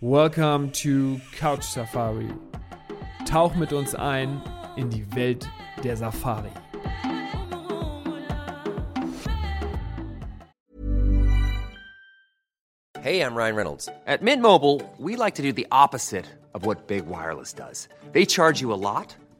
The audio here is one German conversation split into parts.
Welcome to Couch Safari. Tauch mit uns ein in die Welt der Safari. Hey, I'm Ryan Reynolds. At Mint Mobile, we like to do the opposite of what Big Wireless does. They charge you a lot,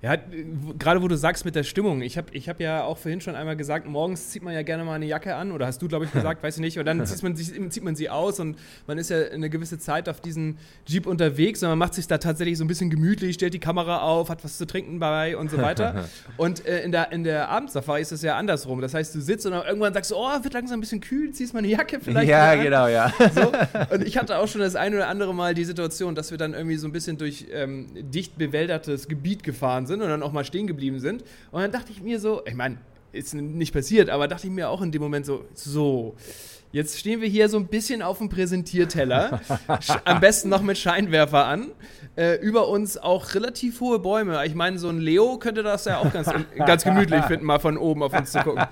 Ja, gerade wo du sagst mit der Stimmung, ich habe ich hab ja auch vorhin schon einmal gesagt, morgens zieht man ja gerne mal eine Jacke an, oder hast du, glaube ich, gesagt, weiß ich nicht, und dann zieht man, sich, zieht man sie aus und man ist ja eine gewisse Zeit auf diesem Jeep unterwegs und man macht sich da tatsächlich so ein bisschen gemütlich, stellt die Kamera auf, hat was zu trinken dabei und so weiter. und äh, in der, in der Abendsafari ist es ja andersrum. Das heißt, du sitzt und irgendwann sagst du, oh, wird langsam ein bisschen kühl, ziehst mal eine Jacke vielleicht. Ja, genau, ja. So. Und ich hatte auch schon das ein oder andere Mal die Situation, dass wir dann irgendwie so ein bisschen durch ähm, dicht bewäldertes Gebiet gefahren sind und dann auch mal stehen geblieben sind. Und dann dachte ich mir so, ich meine, ist nicht passiert, aber dachte ich mir auch in dem Moment so, so. Jetzt stehen wir hier so ein bisschen auf dem Präsentierteller, am besten noch mit Scheinwerfer an. Äh, über uns auch relativ hohe Bäume. Ich meine, so ein Leo könnte das ja auch ganz, ganz gemütlich finden, mal von oben auf uns zu gucken.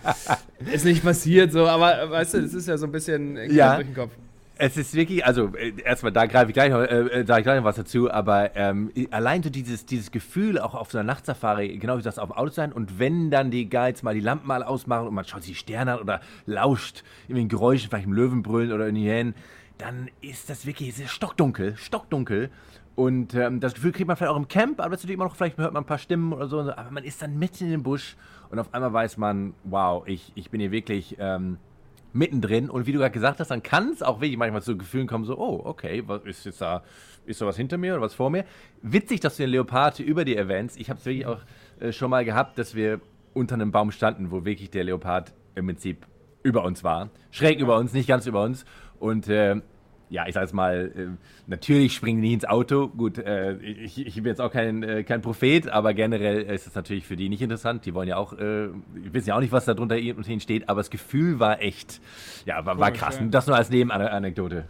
Ist nicht passiert so, aber weißt du, es ist ja so ein bisschen ja. durch den Kopf. Es ist wirklich, also äh, erstmal, da greife ich gleich noch, äh, sage ich gleich noch was dazu, aber ähm, allein so dieses, dieses Gefühl, auch auf so einer Nachtsafari, genau wie das auf dem Auto sein und wenn dann die Guides mal die Lampen mal ausmachen und man schaut sich die Sterne an oder lauscht in den Geräuschen, vielleicht im Löwenbrüllen oder in die Hyänen, dann ist das wirklich sehr stockdunkel, stockdunkel. Und ähm, das Gefühl kriegt man vielleicht auch im Camp, aber natürlich immer noch, vielleicht hört man ein paar Stimmen oder so, aber man ist dann mitten in dem Busch und auf einmal weiß man, wow, ich, ich bin hier wirklich ähm, mittendrin. Und wie du gerade gesagt hast, dann kann es auch wirklich manchmal zu Gefühlen kommen, so, oh, okay, was ist jetzt da, ist da was hinter mir oder was vor mir? Witzig, dass du den Leopard über dir erwähnst. Ich habe es wirklich auch äh, schon mal gehabt, dass wir unter einem Baum standen, wo wirklich der Leopard im Prinzip über uns war. Schräg über uns, nicht ganz über uns. Und äh, ja, ich sag jetzt mal, äh, natürlich springen die ins Auto. Gut, äh, ich, ich, bin jetzt auch kein, äh, kein Prophet, aber generell ist es natürlich für die nicht interessant. Die wollen ja auch, äh, wissen ja auch nicht, was da drunter und hin steht, aber das Gefühl war echt, ja, war, war krass. Ja. Das nur als Nebenanekdote.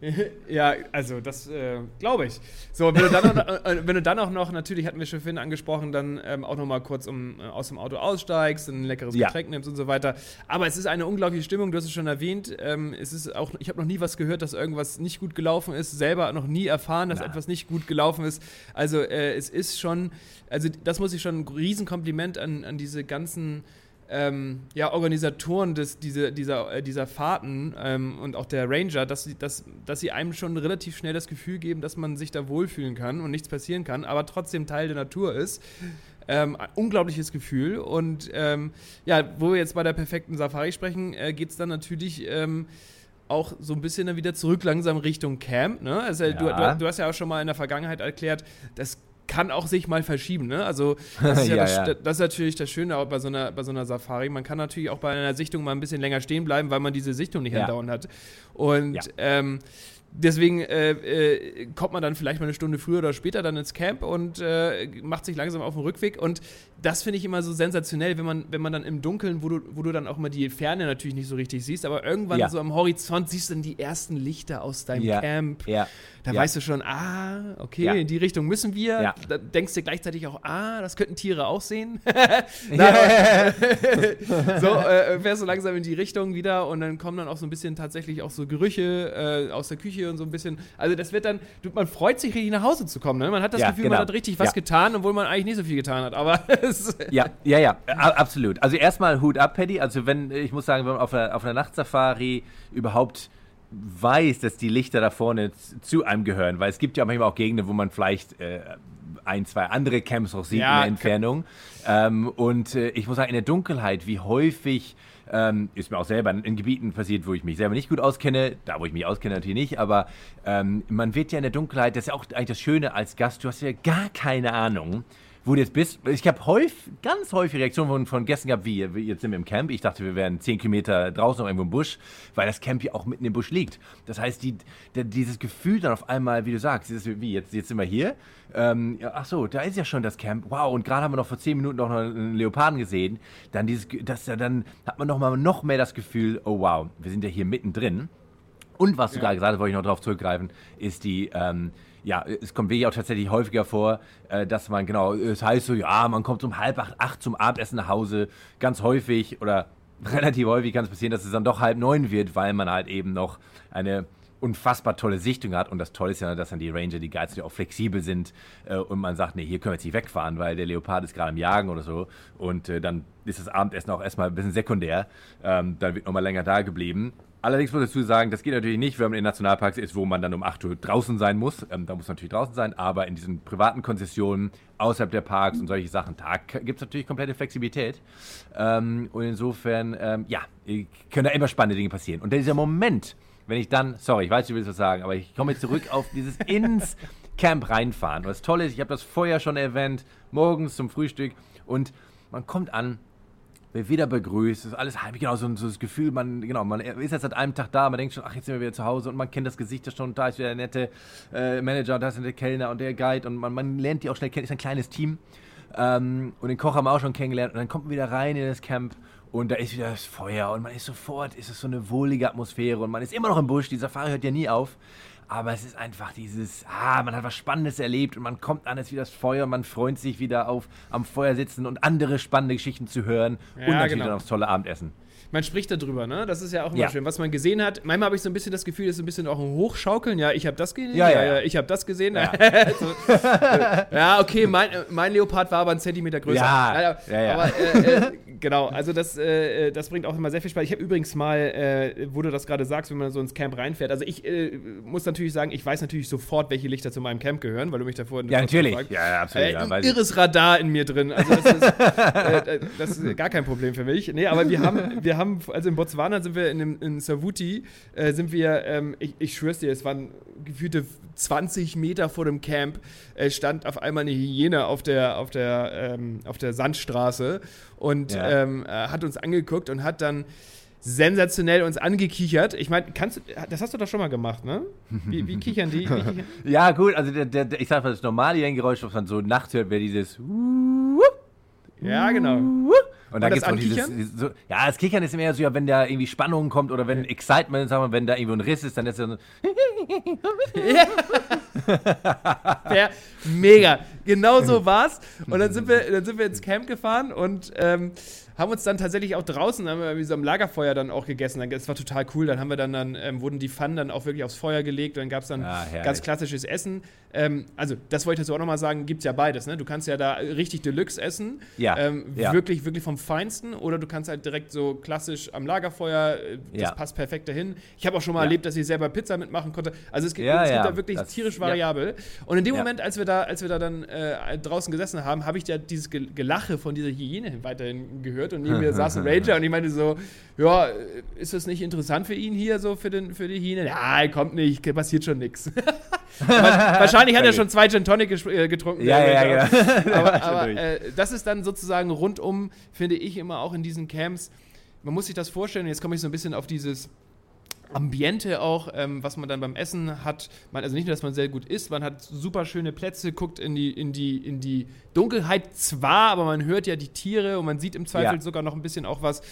ja, also das äh, glaube ich. So, wenn du, dann äh, wenn du dann auch noch, natürlich hatten wir schon vorhin angesprochen, dann ähm, auch noch mal kurz um, aus dem Auto aussteigst, ein leckeres Getränk ja. nimmst und so weiter. Aber es ist eine unglaubliche Stimmung, du hast es schon erwähnt. Ähm, es ist auch, ich habe noch nie was gehört, dass irgendwas nicht gut gelaufen ist, selber noch nie erfahren, dass Na. etwas nicht gut gelaufen ist. Also äh, es ist schon, also das muss ich schon ein Riesenkompliment an, an diese ganzen ähm, ja, Organisatoren des, diese, dieser, äh, dieser Fahrten ähm, und auch der Ranger, dass sie, dass, dass sie einem schon relativ schnell das Gefühl geben, dass man sich da wohlfühlen kann und nichts passieren kann, aber trotzdem Teil der Natur ist. Ähm, unglaubliches Gefühl. Und ähm, ja, wo wir jetzt bei der perfekten Safari sprechen, äh, geht es dann natürlich ähm, auch so ein bisschen dann wieder zurück langsam Richtung Camp. Ne? Also, ja. du, du, du, hast ja auch schon mal in der Vergangenheit erklärt, das kann auch sich mal verschieben. Ne? Also das ist, ja, ja, das, ja. das ist natürlich das Schöne auch bei so, einer, bei so einer Safari. Man kann natürlich auch bei einer Sichtung mal ein bisschen länger stehen bleiben, weil man diese Sichtung nicht ja. andauernd hat. Und ähm, deswegen äh, äh, kommt man dann vielleicht mal eine Stunde früher oder später dann ins Camp und äh, macht sich langsam auf den Rückweg. Und das finde ich immer so sensationell, wenn man, wenn man dann im Dunkeln, wo du, wo du dann auch immer die Ferne natürlich nicht so richtig siehst, aber irgendwann ja. so am Horizont siehst du dann die ersten Lichter aus deinem ja. Camp. Ja. Da weißt du schon, ah, okay, in die Richtung müssen wir. Da denkst du gleichzeitig auch, ah, das könnten Tiere auch sehen. Na, so, äh, fährst du langsam in die Richtung wieder und dann kommen dann auch so ein bisschen tatsächlich auch so Gerüche äh, aus der Küche und so ein bisschen. Also das wird dann, man freut sich richtig nach Hause zu kommen. Ne? Man hat das Gefühl, genau. man hat richtig was getan, obwohl man eigentlich nicht so viel getan hat. Aber ja, ja, ja, absolut. Also erstmal Hut ab, Paddy. Also wenn, ich muss sagen, wenn man auf einer, auf einer Nachtsafari überhaupt weiß, dass die Lichter da vorne zu einem gehören, weil es gibt ja manchmal auch Gegenden, wo man vielleicht äh, ein, zwei andere Camps auch sieht ja, in der Entfernung. Ähm, und äh, ich muss sagen, in der Dunkelheit, wie häufig ähm, ist mir auch selber in, in, Gebieten passiert, wo ich mich selber nicht gut auskenne, da wo ich mich auskenne natürlich nicht, aber ähm, man wird ja in der Dunkelheit, das ist ja auch eigentlich das Schöne als Gast, du hast ja gar keine Ahnung, wo du jetzt bist. Ich habe häufig, ganz häufig Reaktionen von, von Gästen gehabt, wie, jetzt sind wir im Camp. Ich dachte, wir wären 10 Kilometer draußen noch irgendwo im Busch, weil das Camp ja auch mitten im Busch liegt. Das heißt, die, der, dieses Gefühl dann auf einmal, wie du sagst, dieses, wie, jetzt, jetzt sind wir hier. Ähm, ach so, da ist ja schon das Camp. Wow, und gerade haben wir noch vor 10 Minuten noch einen Leoparden gesehen. Dann dieses, das, dann hat man noch mal noch mehr das Gefühl, oh wow, wir sind ja hier mittendrin. Und was du gerade gesagt hast, wollte ich noch darauf zurückgreifen, ist die, ähm, ja, es kommt wirklich auch tatsächlich häufiger vor, äh, dass man, genau, es heißt so, ja, man kommt um halb acht, acht zum Abendessen nach Hause, ganz häufig oder relativ häufig kann es passieren, dass es dann doch halb neun wird, weil man halt eben noch eine unfassbar tolle Sichtung hat. Und das Tolle ist ja, dass dann die Ranger, die Guides ja auch flexibel sind äh, und man sagt, nee, hier können wir jetzt nicht wegfahren, weil der Leopard ist gerade im Jagen oder so. Und äh, dann ist das Abendessen auch erstmal ein bisschen sekundär. Ähm, dann wird nochmal länger da geblieben. Allerdings muss ich dazu sagen, das geht natürlich nicht, wenn man in Nationalparks ist, wo man dann um 8 Uhr draußen sein muss. Ähm, da muss man natürlich draußen sein, aber in diesen privaten Konzessionen außerhalb der Parks und solche Sachen, da gibt es natürlich komplette Flexibilität. Ähm, und insofern, ähm, ja, können da immer spannende Dinge passieren. Und dieser Moment, wenn ich dann, sorry, ich weiß, du willst was sagen, aber ich komme jetzt zurück auf dieses ins Camp reinfahren. Und das Tolle ist, ich habe das vorher schon erwähnt, morgens zum Frühstück und man kommt an wird wieder begrüßt, ist alles halb, genau, so, so, das Gefühl, man, genau, man ist jetzt seit einem Tag da, man denkt schon, ach, jetzt sind wir wieder zu Hause und man kennt das Gesicht ja schon, da ist wieder der nette äh, Manager, da ist der Kellner und der Guide und man, man lernt die auch schnell kennen, ist ein kleines Team ähm, und den Koch haben wir auch schon kennengelernt und dann kommt man wieder rein in das Camp und da ist wieder das Feuer und man ist sofort, ist es so eine wohlige Atmosphäre und man ist immer noch im Busch, die Safari hört ja nie auf aber es ist einfach dieses, ah, man hat was Spannendes erlebt und man kommt an, es ist wieder das Feuer, man freut sich wieder auf am Feuer sitzen und andere spannende Geschichten zu hören ja, und natürlich genau. dann aufs tolle Abendessen man spricht darüber, ne? Das ist ja auch immer ja. schön, was man gesehen hat. Manchmal habe ich so ein bisschen das Gefühl, das ist ein bisschen auch ein Hochschaukeln. Ja, ich habe das gesehen. Ja, ja, ja. ich habe das gesehen. Ja, so, ja okay, mein, mein, Leopard war aber einen Zentimeter größer. Ja, ja, ja. Aber äh, äh, genau, also das, äh, das bringt auch immer sehr viel Spaß. Ich habe übrigens mal, äh, wo du das gerade sagst, wenn man so ins Camp reinfährt. Also ich äh, muss natürlich sagen, ich weiß natürlich sofort, welche Lichter zu meinem Camp gehören, weil du mich davor Ja, natürlich. Gefragt. Ja, ja, absolut. Äh, ein irres Radar in mir drin. Also das ist, das ist gar kein Problem für mich. Nee, aber wir haben, wir haben also in Botswana sind wir in, dem, in Savuti, äh, sind wir, ähm, ich, ich schwör's dir, es waren gefühlte 20 Meter vor dem Camp, äh, stand auf einmal eine Hyäne auf der, auf der, ähm, auf der Sandstraße und ja. ähm, äh, hat uns angeguckt und hat dann sensationell uns angekichert. Ich meine, kannst du, das hast du doch schon mal gemacht, ne? Wie, wie kichern die? Wie kichern? ja, gut, also der, der, ich sag mal, das normale Geräusch, was man so nachts hört, wäre dieses Ja, genau. Und, dann gibt es dieses, dieses so, ja, das Kichern ist mehr so, ja, wenn da irgendwie Spannung kommt oder wenn Excitement, sagen wir, wenn da irgendwo ein Riss ist, dann ist es so. ja, mega. Genau so war's. Und dann sind wir, dann sind wir ins Camp gefahren und ähm, haben uns dann tatsächlich auch draußen, haben wir so am Lagerfeuer dann auch gegessen. Das war total cool. Dann haben wir dann, dann ähm, wurden die Pfannen dann auch wirklich aufs Feuer gelegt und dann gab es dann ah, ganz klassisches Essen. Ähm, also, das wollte ich dazu auch nochmal sagen, gibt es ja beides. Ne? Du kannst ja da richtig Deluxe essen. Ja. Ähm, ja. Wirklich, wirklich vom Feinsten. Oder du kannst halt direkt so klassisch am Lagerfeuer, äh, das ja. passt perfekt dahin. Ich habe auch schon mal erlebt, dass ich selber Pizza mitmachen konnte. Also es gibt, es gibt da wirklich das, tierisch variabel. Und in dem Moment, als wir da, als wir da dann äh, draußen gesessen haben, habe ich ja dieses Gelache von dieser Hyäne weiterhin gehört und neben mir saß ein Ranger und ich meinte so, ja, ist das nicht interessant für ihn hier so für, den, für die Hyäne? Ja, kommt nicht, passiert schon nichts. Wahrscheinlich hat er schon zwei Gin Tonic äh, getrunken. Ja, ja, ja. Genau. Aber, aber äh, das ist dann sozusagen rundum, finde ich immer auch in diesen Camps, man muss sich das vorstellen, jetzt komme ich so ein bisschen auf dieses Ambiente auch, ähm, was man dann beim Essen hat. Man, also nicht nur, dass man sehr gut isst, man hat super schöne Plätze, guckt in die, in die, in die Dunkelheit zwar, aber man hört ja die Tiere und man sieht im Zweifel ja. sogar noch ein bisschen auch was.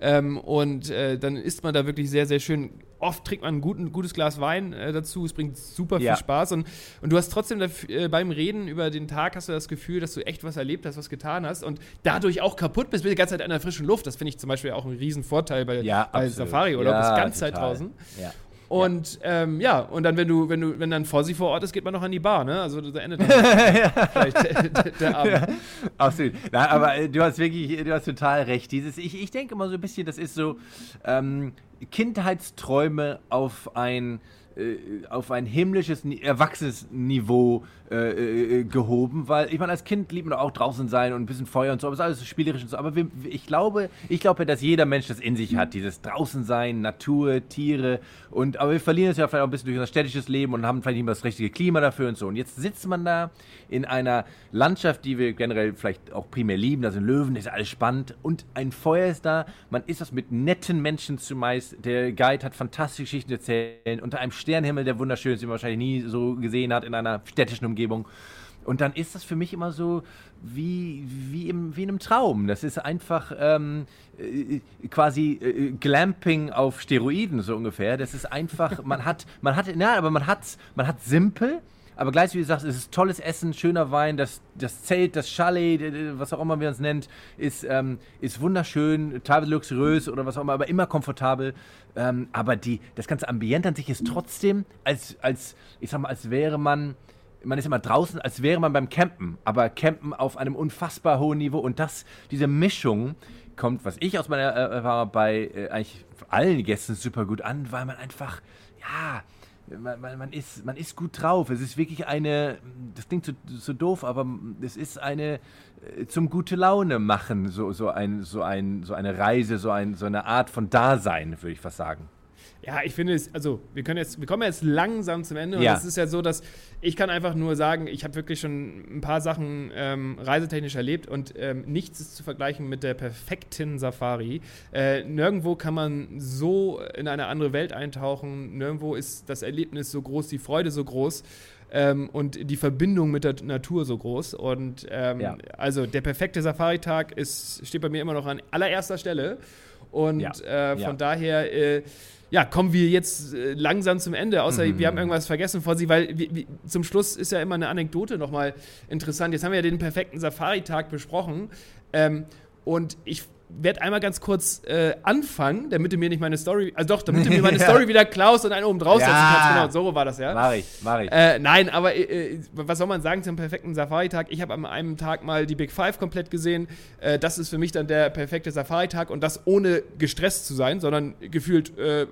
Ähm, und äh, dann isst man da wirklich sehr, sehr schön. Oft trinkt man ein, gut, ein gutes Glas Wein äh, dazu. Es bringt super viel ja. Spaß. Und, und du hast trotzdem dafür, äh, beim Reden über den Tag hast du das Gefühl, dass du echt was erlebt hast, was getan hast und dadurch auch kaputt bist, bist die ganze Zeit in der frischen Luft. Das finde ich zum Beispiel auch einen riesen Vorteil bei, ja, bei Safari oder ja, bist die ganze Zeit draußen. Ja. Und ja. Ähm, ja, und dann, wenn du, wenn du, wenn dann Fossi vor Ort ist, geht man noch an die Bar, ne? Also da endet dann vielleicht der, der Abend. Ja, absolut. Na, aber äh, du hast wirklich, du hast total recht. Dieses, ich, ich denke immer so ein bisschen, das ist so ähm, Kindheitsträume auf ein äh, auf ein himmlisches, erwachsenes Niveau äh, äh, gehoben, weil ich meine, als Kind liebt man auch draußen sein und ein bisschen Feuer und so, aber es ist alles spielerisch und so. Aber wir, ich glaube, ich glaube, dass jeder Mensch das in sich hat, dieses draußen sein, Natur, Tiere und aber wir verlieren es ja vielleicht auch ein bisschen durch unser städtisches Leben und haben vielleicht nicht mehr das richtige Klima dafür und so. Und jetzt sitzt man da in einer Landschaft, die wir generell vielleicht auch primär lieben, da sind Löwen, ist alles spannend und ein Feuer ist da, man ist das mit netten Menschen zumeist, der Guide hat fantastische Geschichten erzählt, unter einem Sternhimmel, der wunderschön ist, den man wahrscheinlich nie so gesehen hat in einer städtischen Umgebung Umgebung. Und dann ist das für mich immer so wie, wie, im, wie in einem Traum. Das ist einfach ähm, äh, quasi äh, Glamping auf Steroiden, so ungefähr. Das ist einfach, man hat, man hat, na, aber man hat, man hat simpel, aber gleich wie du sagst, es ist tolles Essen, schöner Wein, das, das Zelt, das Chalet, was auch immer wir uns nennt, ist, ähm, ist wunderschön, teilweise luxuriös oder was auch immer, aber immer komfortabel. Ähm, aber die, das ganze Ambiente an sich ist trotzdem, als, als, ich sag mal, als wäre man man ist immer draußen, als wäre man beim Campen, aber Campen auf einem unfassbar hohen Niveau. Und das, diese Mischung kommt, was ich aus meiner Erfahrung bei äh, eigentlich allen Gästen super gut an, weil man einfach, ja, man, man, man, ist, man ist gut drauf. Es ist wirklich eine, das klingt so, so doof, aber es ist eine äh, zum gute Laune machen, so, so, ein, so, ein, so eine Reise, so, ein, so eine Art von Dasein, würde ich fast sagen. Ja, ich finde es, also wir können jetzt, wir kommen jetzt langsam zum Ende. Ja. Und es ist ja so, dass ich kann einfach nur sagen, ich habe wirklich schon ein paar Sachen ähm, reisetechnisch erlebt und ähm, nichts ist zu vergleichen mit der perfekten Safari. Äh, nirgendwo kann man so in eine andere Welt eintauchen. Nirgendwo ist das Erlebnis so groß, die Freude so groß. Ähm, und die Verbindung mit der Natur so groß. Und ähm, ja. also der perfekte Safari-Tag steht bei mir immer noch an allererster Stelle. Und ja. Äh, von ja. daher äh, ja, kommen wir jetzt äh, langsam zum Ende, außer mhm. wir haben irgendwas vergessen vor Sie, weil wir, wir, zum Schluss ist ja immer eine Anekdote nochmal interessant. Jetzt haben wir ja den perfekten Safari-Tag besprochen. Ähm, und ich werde einmal ganz kurz äh, anfangen, damit du mir nicht meine Story, also doch, damit du mir meine Story wieder klaust und einen oben drauf ja. kannst. Genau, so war das, ja. Mach ich, mach ich. Äh, nein, aber äh, äh was soll man sagen zum perfekten Safari-Tag? Ich habe an einem Tag mal die Big Five komplett gesehen. Äh, das ist für mich dann der perfekte Safari-Tag und das ohne gestresst zu sein, sondern gefühlt äh,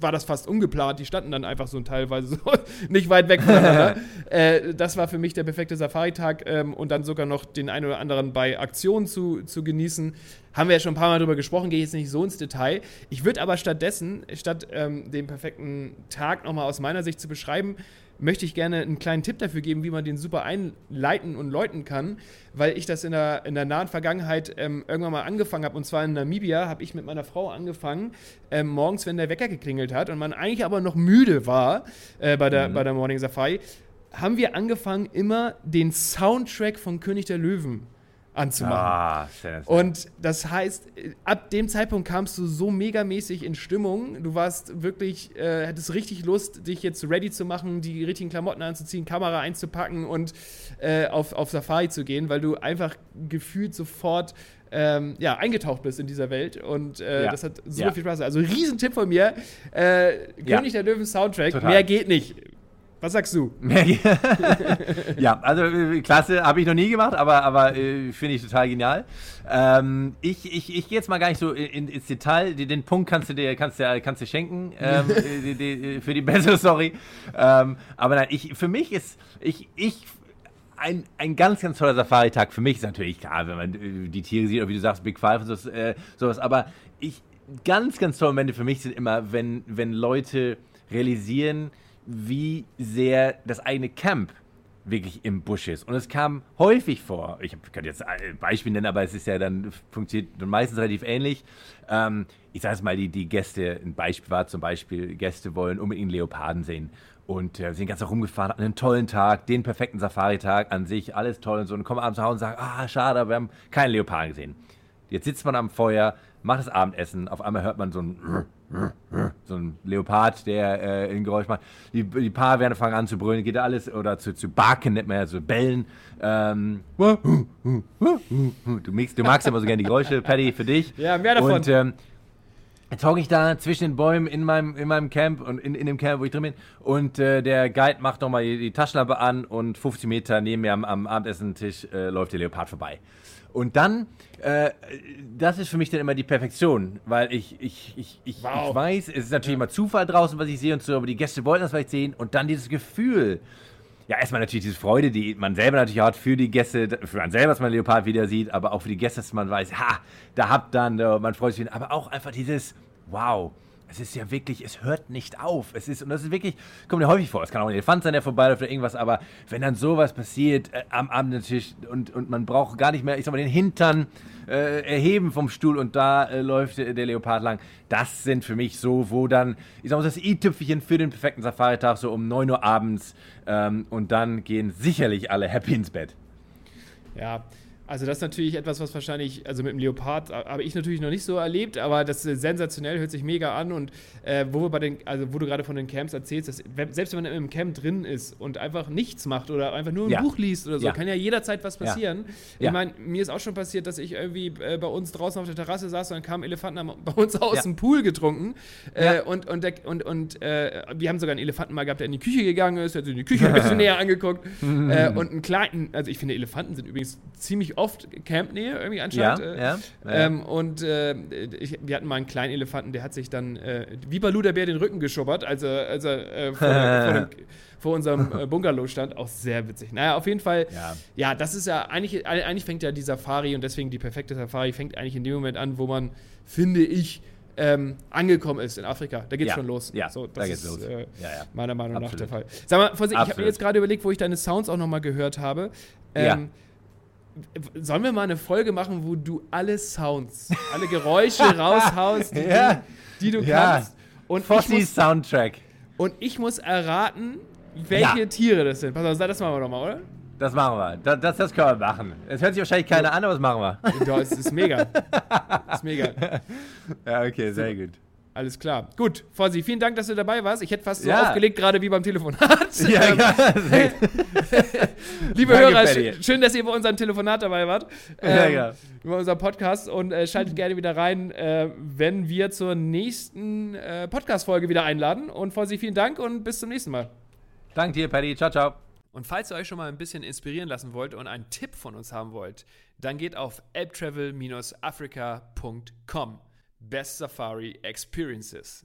war das fast ungeplant. Die standen dann einfach so teilweise so nicht weit weg voneinander. das war für mich der perfekte Safari-Tag ähm, und dann sogar noch den einen oder anderen bei Aktionen zu, zu genießen. Haben wir ja schon ein paar Mal drüber gesprochen, gehe jetzt nicht so ins Detail. Ich würde aber stattdessen, statt ähm, den perfekten Tag nochmal aus meiner Sicht zu beschreiben, möchte ich gerne einen kleinen Tipp dafür geben, wie man den super einleiten und läuten kann, weil ich das in der, in der nahen Vergangenheit ähm, irgendwann mal angefangen habe. Und zwar in Namibia habe ich mit meiner Frau angefangen, ähm, morgens, wenn der Wecker geklingelt hat und man eigentlich aber noch müde war äh, bei, der, mhm. bei der Morning Safari, haben wir angefangen, immer den Soundtrack von König der Löwen anzumachen. Ah, sehr, sehr. Und das heißt, ab dem Zeitpunkt kamst du so megamäßig in Stimmung. Du warst wirklich, äh, hattest richtig Lust, dich jetzt ready zu machen, die richtigen Klamotten anzuziehen, Kamera einzupacken und äh, auf, auf Safari zu gehen, weil du einfach gefühlt sofort ähm, ja, eingetaucht bist in dieser Welt und äh, ja. das hat super ja. viel Spaß. Also Riesentipp von mir. Äh, König der Löwen Soundtrack. Total. Mehr geht nicht. Was sagst du? ja, also äh, klasse, habe ich noch nie gemacht, aber, aber äh, finde ich total genial. Ähm, ich ich, ich gehe jetzt mal gar nicht so in, ins Detail. Den, den, Punkt kannst du dir kannst du, kannst du schenken ähm, die, die, für die bessere Story. Ähm, aber nein, ich, für mich ist, ich, ich ein, ein ganz, ganz toller Safari-Tag. Für mich ist natürlich klar, wenn man äh, die Tiere sieht, oder wie du sagst, Big Five und sowas, äh, sowas. Aber ich, ganz, ganz tolle Momente für mich sind immer, wenn, wenn Leute realisieren, wie sehr das eigene Camp wirklich im Busch ist. Und es kam häufig vor, ich könnte jetzt ein Beispiel nennen, aber es ist ja dann, funktioniert meistens relativ ähnlich. Ähm, ich sage es mal, die, die Gäste, ein Beispiel war zum Beispiel, Gäste wollen unbedingt Leoparden sehen. Und äh, sind ganz rumgefahren, hatten einen tollen Tag, den perfekten Safari-Tag an sich, alles toll und so. Und kommen abends nach Hause und sagen, ah, schade, wir haben keinen Leoparden gesehen. Jetzt sitzt man am Feuer, macht das Abendessen, auf einmal hört man so ein so ein Leopard, der äh, ein Geräusch macht. Die, die Paare werden fangen an zu brüllen, geht alles, oder zu, zu barken, nennt man ja so bellen. Ähm, du, magst, du magst immer so gerne die Geräusche, Paddy, für dich. Ja, mehr davon. Und ähm, jetzt hocke ich da zwischen den Bäumen in meinem, in meinem Camp und in, in dem Camp, wo ich drin bin. Und äh, der Guide macht nochmal die, die Taschenlampe an und 50 Meter neben mir am, am Abendessentisch äh, läuft der Leopard vorbei. Und dann, äh, das ist für mich dann immer die Perfektion, weil ich, ich, ich, ich, Wow. ich weiß, es ist natürlich immer Zufall draußen, was ich sehe und so, aber die Gäste wollten das vielleicht sehen und dann dieses Gefühl. Ja, erstmal natürlich diese Freude, die man selber natürlich hat für die Gäste, für man selber, dass man Leopard wieder sieht, aber auch für die Gäste, dass man weiß, ha, da habt dann, äh, man freut sich, aber auch einfach dieses, wow, es ist ja wirklich, es hört nicht auf. Es ist, und das ist wirklich, kommt ja häufig vor. Es kann auch ein Elefant sein, der vorbeiläuft oder irgendwas, aber wenn dann sowas passiert äh, am Abend natürlich und, und man braucht gar nicht mehr, ich sag mal, den Hintern äh, erheben vom Stuhl und da äh, läuft der, der Leopard lang. Das sind für mich so, wo dann, ich sag mal, das i-Tüpfelchen für den perfekten Safari-Tag so um 9 Uhr abends ähm, und dann gehen sicherlich alle happy ins Bett. Ja, also das ist natürlich etwas, was wahrscheinlich, also mit dem Leopard äh, habe ich natürlich noch nicht so erlebt, aber das ist sensationell, hört sich mega an und äh, wo wir bei den, also wo du gerade von den Camps erzählst, dass, selbst wenn man im Camp drin ist und einfach nichts macht oder einfach nur ein Ja. Buch liest oder so, Ja. kann ja jederzeit was Ja. passieren. Ich Ja. meine, mir ist auch schon passiert, dass ich irgendwie äh, bei uns draußen auf der Terrasse saß und dann kamen Elefanten haben bei uns aus dem Pool getrunken äh, und, und, der, und, und äh, wir haben sogar einen Elefanten mal gehabt, der in die Küche gegangen ist, der hat sich in die Küche ein bisschen näher angeguckt äh, und einen kleinen, also ich finde Elefanten sind übrigens ziemlich oft Campnähe irgendwie anscheinend. Ja, äh, ja, ja. Ähm, und äh, ich, wir hatten mal einen kleinen Elefanten, der hat sich dann äh, wie Balu der Bär den Rücken geschubbert, als er, als er äh, vor, vor, dem, vor unserem äh, Bungalow stand. Auch sehr witzig. Naja, auf jeden Fall. Ja. Ja, das ist ja eigentlich, eigentlich fängt ja die Safari und deswegen die perfekte Safari fängt eigentlich in dem Moment an, wo man, finde ich, ähm, angekommen ist in Afrika. Da geht's Ja, schon los. ja, so, da geht's ist, los. Äh, Ja, ja. Meiner Meinung nach der Absolut. Fall. Sag mal, Vorsicht, ich habe mir Absolut. jetzt gerade überlegt, wo ich deine Sounds auch nochmal gehört habe. Ähm, Sollen wir mal eine Folge machen, wo du alle Sounds, alle Geräusche raushaust, die, Ja. du, die du Ja. kannst? Und ich, Fossi muss, Soundtrack. und ich muss erraten, welche Ja. Tiere das sind. Pass auf, das machen wir nochmal, oder? Das machen wir. Das, das, das können wir machen. Es hört sich wahrscheinlich keiner an, aber das machen wir. Ja, es ist mega. Es ist mega. Ja, okay, sehr gut. Alles klar. Gut, Fossi, vielen Dank, dass du dabei warst. Ich hätte fast so Ja. aufgelegt, gerade wie beim Telefonat. Ja, Ähm, ja, gut. Liebe Danke, Hörer, sch schön, dass ihr bei unserem Telefonat dabei wart. Ja, Ähm, ja. Über unserem Podcast und äh, schaltet gerne wieder rein, äh, wenn wir zur nächsten äh, Podcast-Folge wieder einladen. Und Fossi, vielen Dank und bis zum nächsten Mal. Danke dir, Paddy. Ciao, ciao. Und falls ihr euch schon mal ein bisschen inspirieren lassen wollt und einen Tipp von uns haben wollt, dann geht auf elbtravel-africa.com. Best Safari Experiences.